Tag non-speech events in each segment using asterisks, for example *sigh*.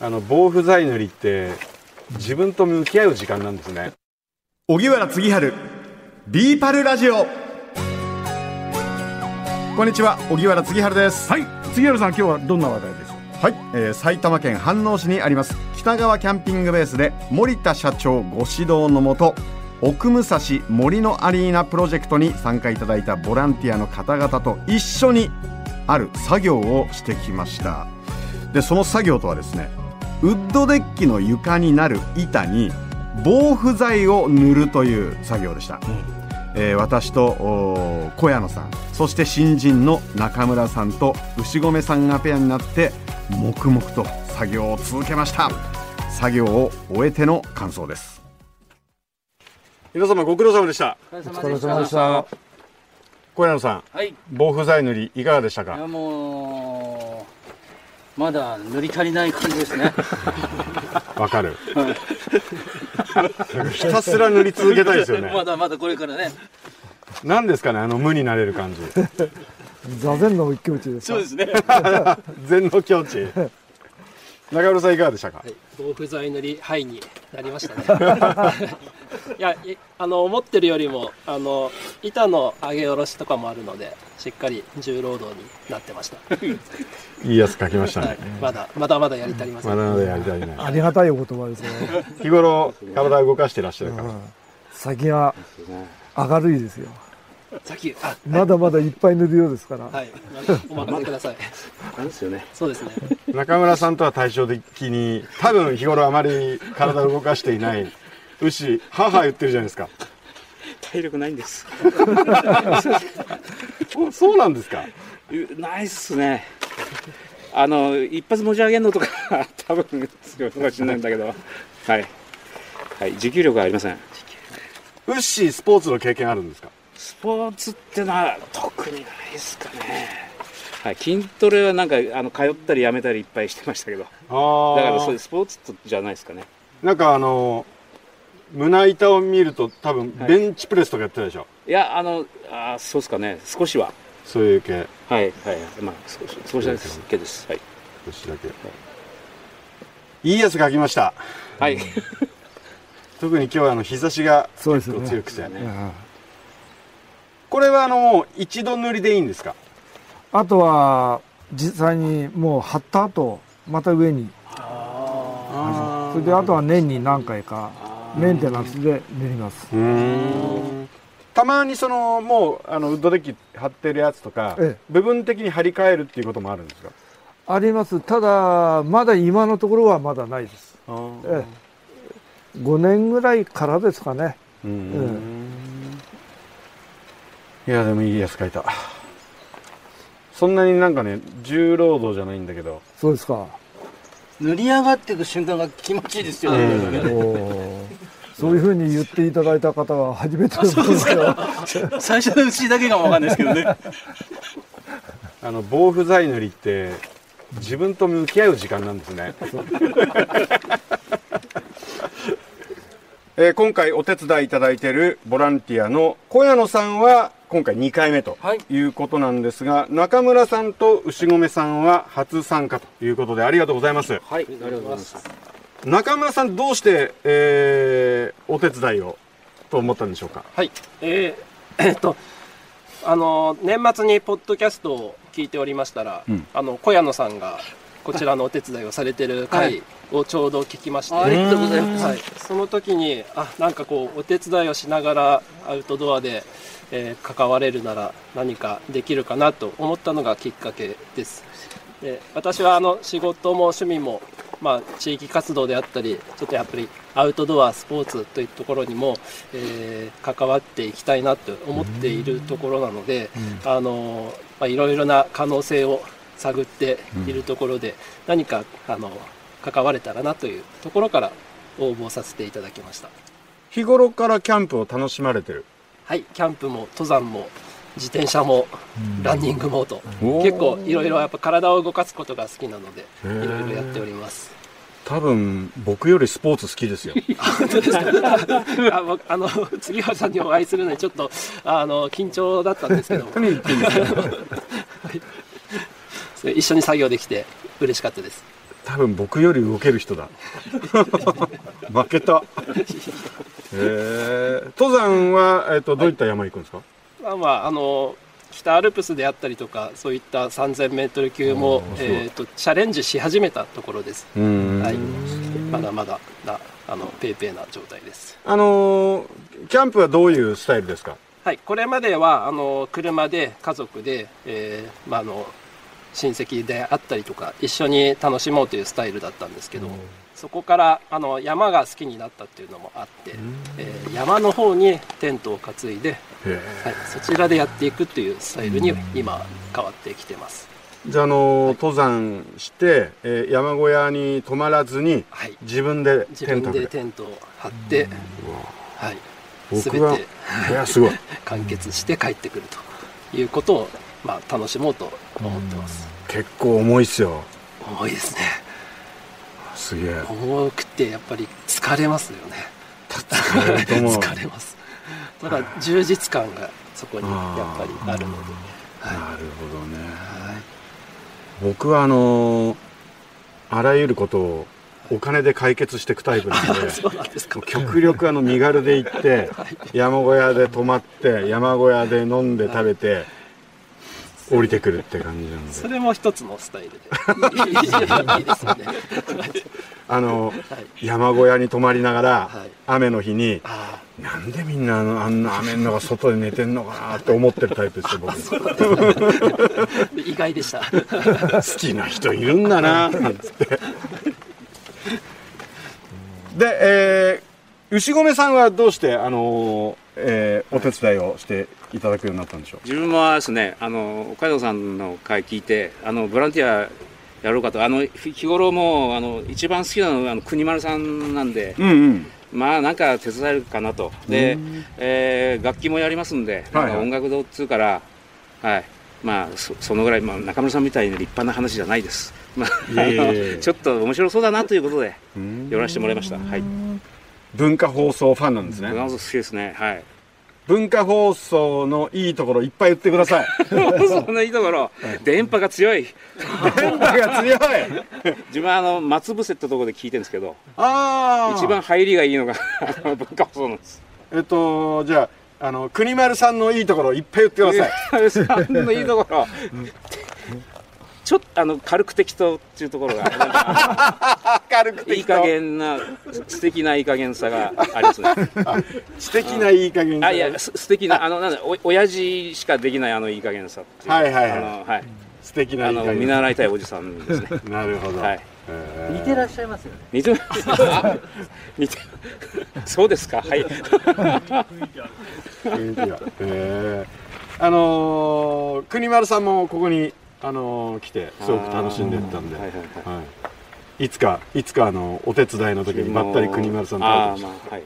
あの防腐剤塗りって自分と向き合う時間なんですね。荻原次春ビーパルラジオ。こんにちは荻原次春です。はい杉原さん今日はどんな話題でしょう？はい、えー埼玉県飯能市にあります北川キャンピングベースで森田社長ご指導のもと奥武蔵森のアリーナプロジェクトに参加いただいたボランティアの方々と一緒にある作業をしてきました。でその作業とはですねウッドデッキの床になる板に防腐剤を塗るという作業でした、えー私と小谷野さんそして新人の中村さんと牛込さんがペアになって黙々と作業を続けました。作業を終えての感想です。皆様ご苦労様でした。お疲れ様でした。小山さんはい。い防腐剤塗りいかがでしたか？やもう、まだ塗り足りない感じですね。*laughs* わかる。ひたすら塗り続けたいですよね。まだまだこれからね。何ですかねあの無になれる感じ。座禅の一騎打ちですか？そうですね。*laughs* 禅の境地。中村さんいかがでしたか、防腐剤塗りハイになりましたね。*laughs* いやいあの思ってるよりもあの板の上げ下ろしとかもあるのでしっかり重労働になってました、いいやつ書きましたね、はい、まだまだまだやり足りません、まだまだやりたい。ねありがたいお言葉ですね。日頃体を動かしてらっしゃるから、先が明るいですよさっきあまだまだいっぱい塗るようですから、はいお任せくださいなんですよね。そうですね中村さんとは対照的に多分日頃あまり体を動かしていない牛母言ってるじゃないですか体力ないんです。*laughs* おそうなんですか？うないっすね。あの、一発持ち上げるのとか、*laughs* 多分強いかもしれないんだけど、はい。はい、持久力はありません。ウッシースポーツの経験あるんですか？スポーツってのは特にないですかね。はい、筋トレはなんか、あの、通ったりやめたりいっぱいしてましたけど、あだからそういうスポーツじゃないですかね。なんかあの胸板を見ると多分はいベンチプレスとかやってたでしょ、いや、あの、あーそうですかね、少しは。そういう系はい、はい、まあ、少し、少しだけです。はい。ウッシーだけいいやつ書きましたはい。特に今日はあの日差しがそうですね結構強くて、うんこれはあの一度塗りでいいんですか？あとは実際にもう貼った後また上に。あそれであとは年に何回かメンテナンスで塗ります。たまにそのもうあのウッドデッキ貼ってるやつとか、ええ。部分的に張り替えるっていうこともあるんですか？あります。ただまだ今のところはまだないです。ええ。5年ぐらいからですかね。うんいやでもいいやつ書いた。そんなになんかね重労働じゃないんだけど。そうですか。塗り上がっていく瞬間が気持ちいいですよおね。ー。そういうふうに言っていただいた方は初めてですけど *laughs* 最初のうちだけがわかんないですけどね。*laughs* あの防腐剤塗りって自分と向き合う時間なんですね。*laughs* えー今回お手伝いいただいているボランティアの小谷野さんは今回2回目とはい。いうことなんですが、中村さんと牛込さんは初参加ということでありがとうございます。はい、ありがとうございます。中村さんどうして、えーお手伝いをと思ったんでしょうか？はい。えーえっとあの年末にポッドキャストを聞いておりましたら、うん。あの小谷野さんがこちらのお手伝いをされてる回をちょうど聞きまして、ありがとうございます。はい、その時にあなんかこうお手伝いをしながらアウトドアで、えー関われるなら何かできるかなと思ったのがきっかけです。で私はあの仕事も趣味も、まあ、地域活動であったりちょっとやっぱりアウトドアスポーツというところにも、えー関わっていきたいなと思っているところなので、あのまあ、いろいろな可能性を探っているところで、何かあの関われたらなというところから応募させていただきました。日頃からキャンプを楽しまれてるはいキャンプも登山も自転車もランニングもと。おー。結構いろいろやっぱ体を動かすことが好きなのでいろいろやっております。多分僕よりスポーツ好きですよ。*laughs* 本当ですか？*laughs* あ僕あの杉原さんにお会いするのにちょっとあの緊張だったんですけど。*laughs* は一緒に作業できて嬉しかったです多分僕より動ける人だ。*laughs* 負けた。へえ登山は、えっとどういった山行くんですか、まあまああの北アルプスであったりとかそういった3000メートル級もえー、とチャレンジし始めたところです。うん。はい、まだまだなあのペーペーな状態です。あのーキャンプはどういうスタイルですか？はい、これまではあの車で家族で、えーまあ、あの親戚であったりとか一緒に楽しもうというスタイルだったんですけど、そこからあの山が好きになったっていうのもあって、えー山の方にテントを担いで、はい、そちらでやっていくっていうスタイルに今変わってきてます。じゃあ、あのー登山して、えー山小屋に泊まらずにはい、自分で自分テントででテントを張って、はい、全僕はていやすごい。*laughs* 完結して帰ってくるということを、まあ、楽しもうと思ってます。結構重いっすよ。重いですね。すげえ。重くてやっぱり疲れますよね。疲れ *laughs* ます。ただ充実感がそこにやっぱりあるので。なるはほどね。い、はい。僕はあのーあらゆることをお金で解決していくタイプなんで *laughs* 極力あの身軽で行って *laughs* 山小屋で泊まって山小屋で飲んで食べて降りてくるって感じなんで。それも一つのスタイルで。いいいいですよねあのはい山小屋に泊まりながらはい。雨の日にあなんでみんなあのあんな雨の中外で寝てんのかなって思ってるタイプですよ僕。あ意外でした。*laughs* 好きな人いるんだななんつって。で、えー、牛込さんはどうしてあのーえーお手伝いをしていただくようになったんでしょ自分はですねあの岡野さんの回聞いてあのボランティアやろうかとあの日日頃もうあの一番好きなのはあの国丸さんなんでううんうん。まあなんか手伝えるかなと。で、えー楽器もやりますんでなんか音楽堂っつうからはい。まあそそのぐらい、まあ、中村さんみたいに立派な話じゃないです、まあ、*laughs* ちょっと面白そうだなということでうん。寄らせてもらいました。はい文化放送ファンなんですね。好きですね。はい。文化放送のいいところいっぱい言ってください。*laughs* そんないいところ。電波が強い。電波が強い。*laughs* 自分はあの松伏ってところで聞いてるんですけど。ああ一番入りがいいのが *laughs* 文化放送なんです。えっとじゃああの国丸さんのいいところいっぱい言ってください。さんのいいところちょっとあの軽く適当っていうところが *laughs* 軽くいい加減な素敵ないい加減さがあります。ね素敵ないい加減あいやす素敵なあのなんだお親父しかできないあのいい加減さっていう。はいはいはい。あのはい。素敵なあのいい加減見習いたいおじさんですね。なるほど、はい。えー。似てらっしゃいますよね。似てあ *laughs* 似てそうですか？はい。雰囲気が。えー。あのー国丸さんもここに、あのー来てすごく楽しんでったんで、はいはいはい。はい、いつかいつかあのお手伝いの時にばったり国丸さんと会うまあはい。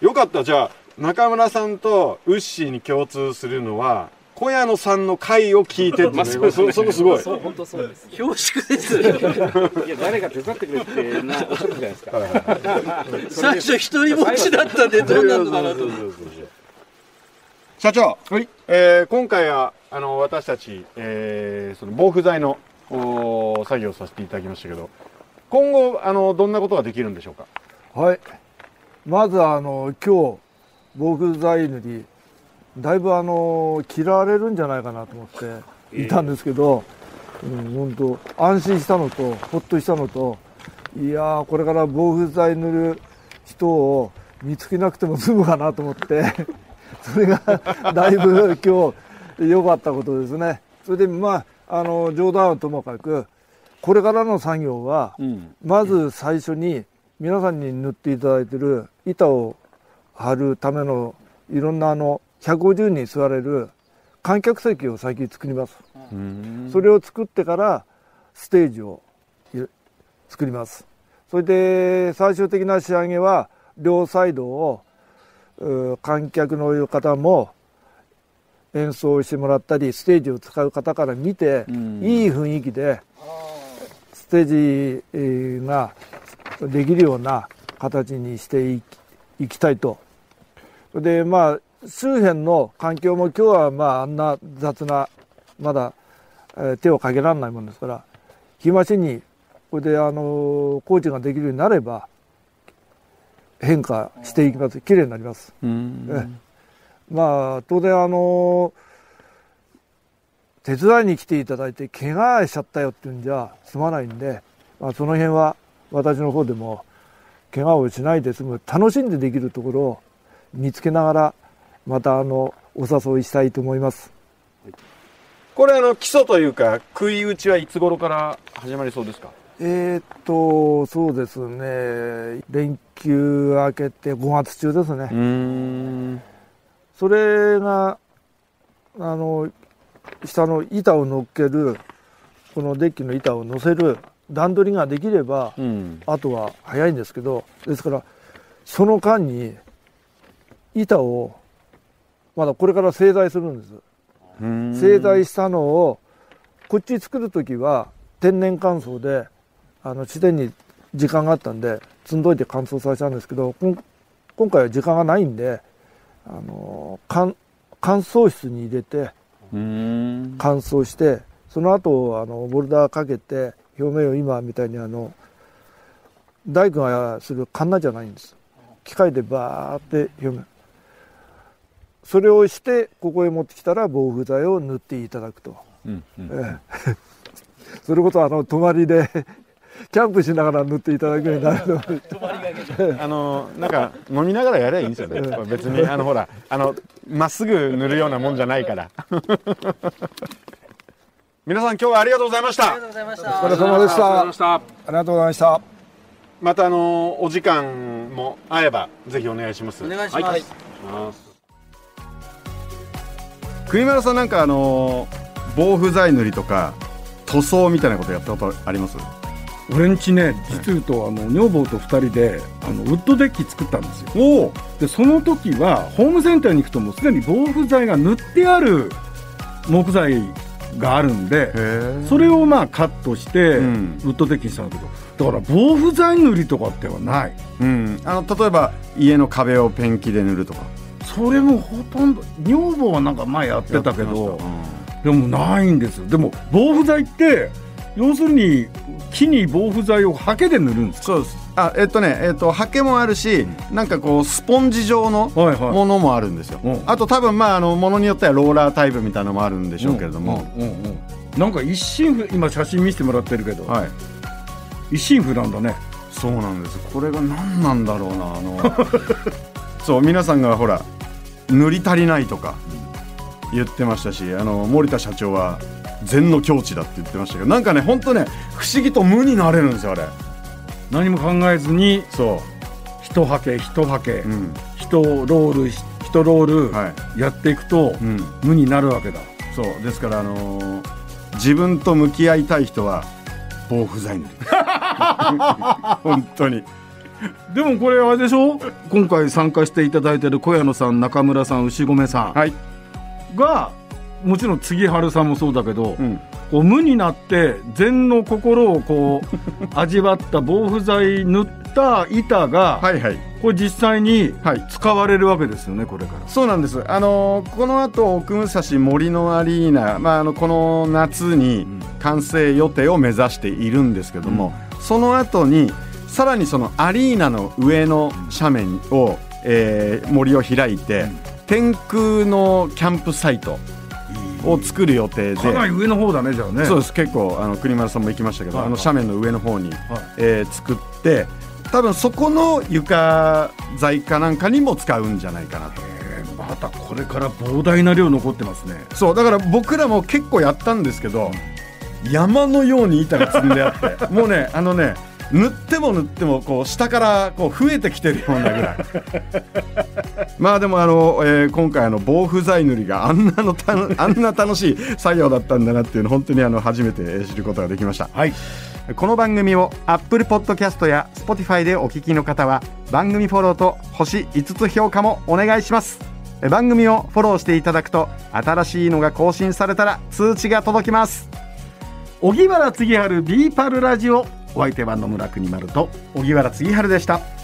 よかった。じゃあ中村さんとウッシーに共通するのは小屋野さんの回を聞いてって、ね。*laughs* まあそそそこすごい。そう本当そうです。恐縮ですいや誰か手伝ってくれってなおっしゃったじゃないですか *laughs* 最初一人ぼっちだったんでどうなるのかなとそうそ社長、えー今回はあの私たち、えーその防腐剤の作業をさせていただきましたけど今後あのどんなことができるんでしょうか？はい。まずあの今日防腐剤塗りだいぶあの嫌われるんじゃないかなと思っていたんですけど、うん本当安心したのとほっとしたのといやーこれから防腐剤塗る人を見つけなくても済むかなと思ってそれがだいぶ今日良かったことですね。それでまああの冗談はともかくこれからの作業は、まず最初に皆さんに塗っていただいてる板を張るためのいろんなあの150人座れる観客席を最近作ります。それを作ってからステージをい作ります。それで最終的な仕上げは両サイドをう観客の方も演奏してもらったりステージを使う方から見ていい雰囲気でステージえーができるような形にしていきいきたいと。でまあ周辺の環境も今日はまああんな雑なまだ、えー手をかけられないもんですから日増しにこれであの工事ができるようになれば変化していきます。きれいになります。まあ当然あの手伝いに来ていただいて怪我しちゃったよっていうんじゃ済まないんで、まあ、その辺は私の方でも怪我をしないで済む楽しんでできるところを見つけながらまたあのお誘いしたいと思います。これあの基礎というか食い打ちはいつ頃から始まりそうですか？えーっとそうですね。連休明けて5月中ですね。うん。それがあの下の板を乗っけるこのデッキの板を乗せる段取りができれば、うん。あとは早いんですけどですからその間に板をまだこれから製材するんです。うん。製材したのをこっち作る時は天然乾燥であの自然に時間があったんで積んどいて乾燥させたんですけどこん今回は時間がないんであの乾乾燥室に入れてうん。乾燥してその後あのボルダーかけて表面を今みたいにあの大工がするカンナじゃないんです。機械でバーって表面。それをしてここへ持ってきたら防腐剤を塗っていただくと、うんうん。ええ。*laughs* それこそあの泊まりでキャンプしながら塗っていただくようになるので。*laughs* あのなんか飲みながらやればいいんですよ。ね別にあのほらあのまっすぐ塗るようなもんじゃないから。*laughs* 皆さん今日はありがとうございました。ありがとうございましおた。疲れ様でした。ありがとうございました。ましたあのお時間も合えばぜひお願いします。お願いします、国丸さんなんかあの防腐剤塗りとか塗装みたいなことやったことあります？俺んちね実言うとあの女房と2人であのウッドデッキ作ったんですよ。でその時はホームセンターに行くともうすでに防腐剤が塗ってある木材があるんでへそれをまあカットして、うん。ウッドデッキにしたんだけどだから防腐剤塗りとかってはない。うん。あの例えば家の壁をペンキで塗るとか。それもほとんど女房はなんか前やってたけどでもないんですよ。でも防腐剤って要するに木に防腐剤をハケで塗るんですそうです。あえっとねえっとハケもあるし、なんかこうスポンジ状のものもあるんですよ、うん。あと多分まああのものによってはローラータイプみたいなのもあるんでしょうけれども、うんうんうん。なんか一心不今写真見せてもらってるけど、はい。一心不乱だね。そうなんです。これが何なんだろうなあの。*laughs* そう皆さんがほら塗り足りないとか言ってましたしあの森田社長は禅の境地だって言ってましたけどなんかね本当ね不思議と無になれるんですよあれ。何も考えずにそ一はけ一はけ、ううん。一ロール一ロールはい。やっていくと、うん。無になるわけだ。そう。ですからあのー自分と向き合いたい人は防腐剤塗り *laughs* 本当に。でもこれあれでしょ？今回参加していただいてる小谷野さん中村さん牛込さんはい、がもちろん杉春さんもそうだけど、うん、こう無になって禅の心をこう *laughs* 味わった防腐剤塗った板が、はいはい。これ実際にはい。使われるわけですよねこれから。そうなんです。あのーこの後奥武蔵森のアリーナ、まああのこの夏に完成予定を目指しているんですけども、その後にさらにそのアリーナの上の斜面を、えー森を開いて、天空のキャンプサイトを作る予定で。かなり上の方だねじゃあね。そうです結構あの国丸さんも行きましたけど、はいあの斜面の上の方に、はいえー作って多分そこの床材かなんかにも使うんじゃないかなとえーまたこれから膨大な量残ってますね。そうだから僕らも結構やったんですけど山のように板が積んであってもうねあのね塗っても塗ってもこう下からこう増えてきてるようなぐらい。*laughs* まあでもあの、えー今回あの防腐剤塗りがあんなのた *laughs* あんな楽しい作業だったんだなっていうの本当にあの初めてえー知ることができました。はい。この番組を Apple Podcast や Spotify でお聞きの方は番組フォローと星5つ評価もお願いします。え番組をフォローしていただくと新しいのが更新されたら通知が届きます。荻原次春ビーパルラジオお相手は野村国丸と荻原次春でした。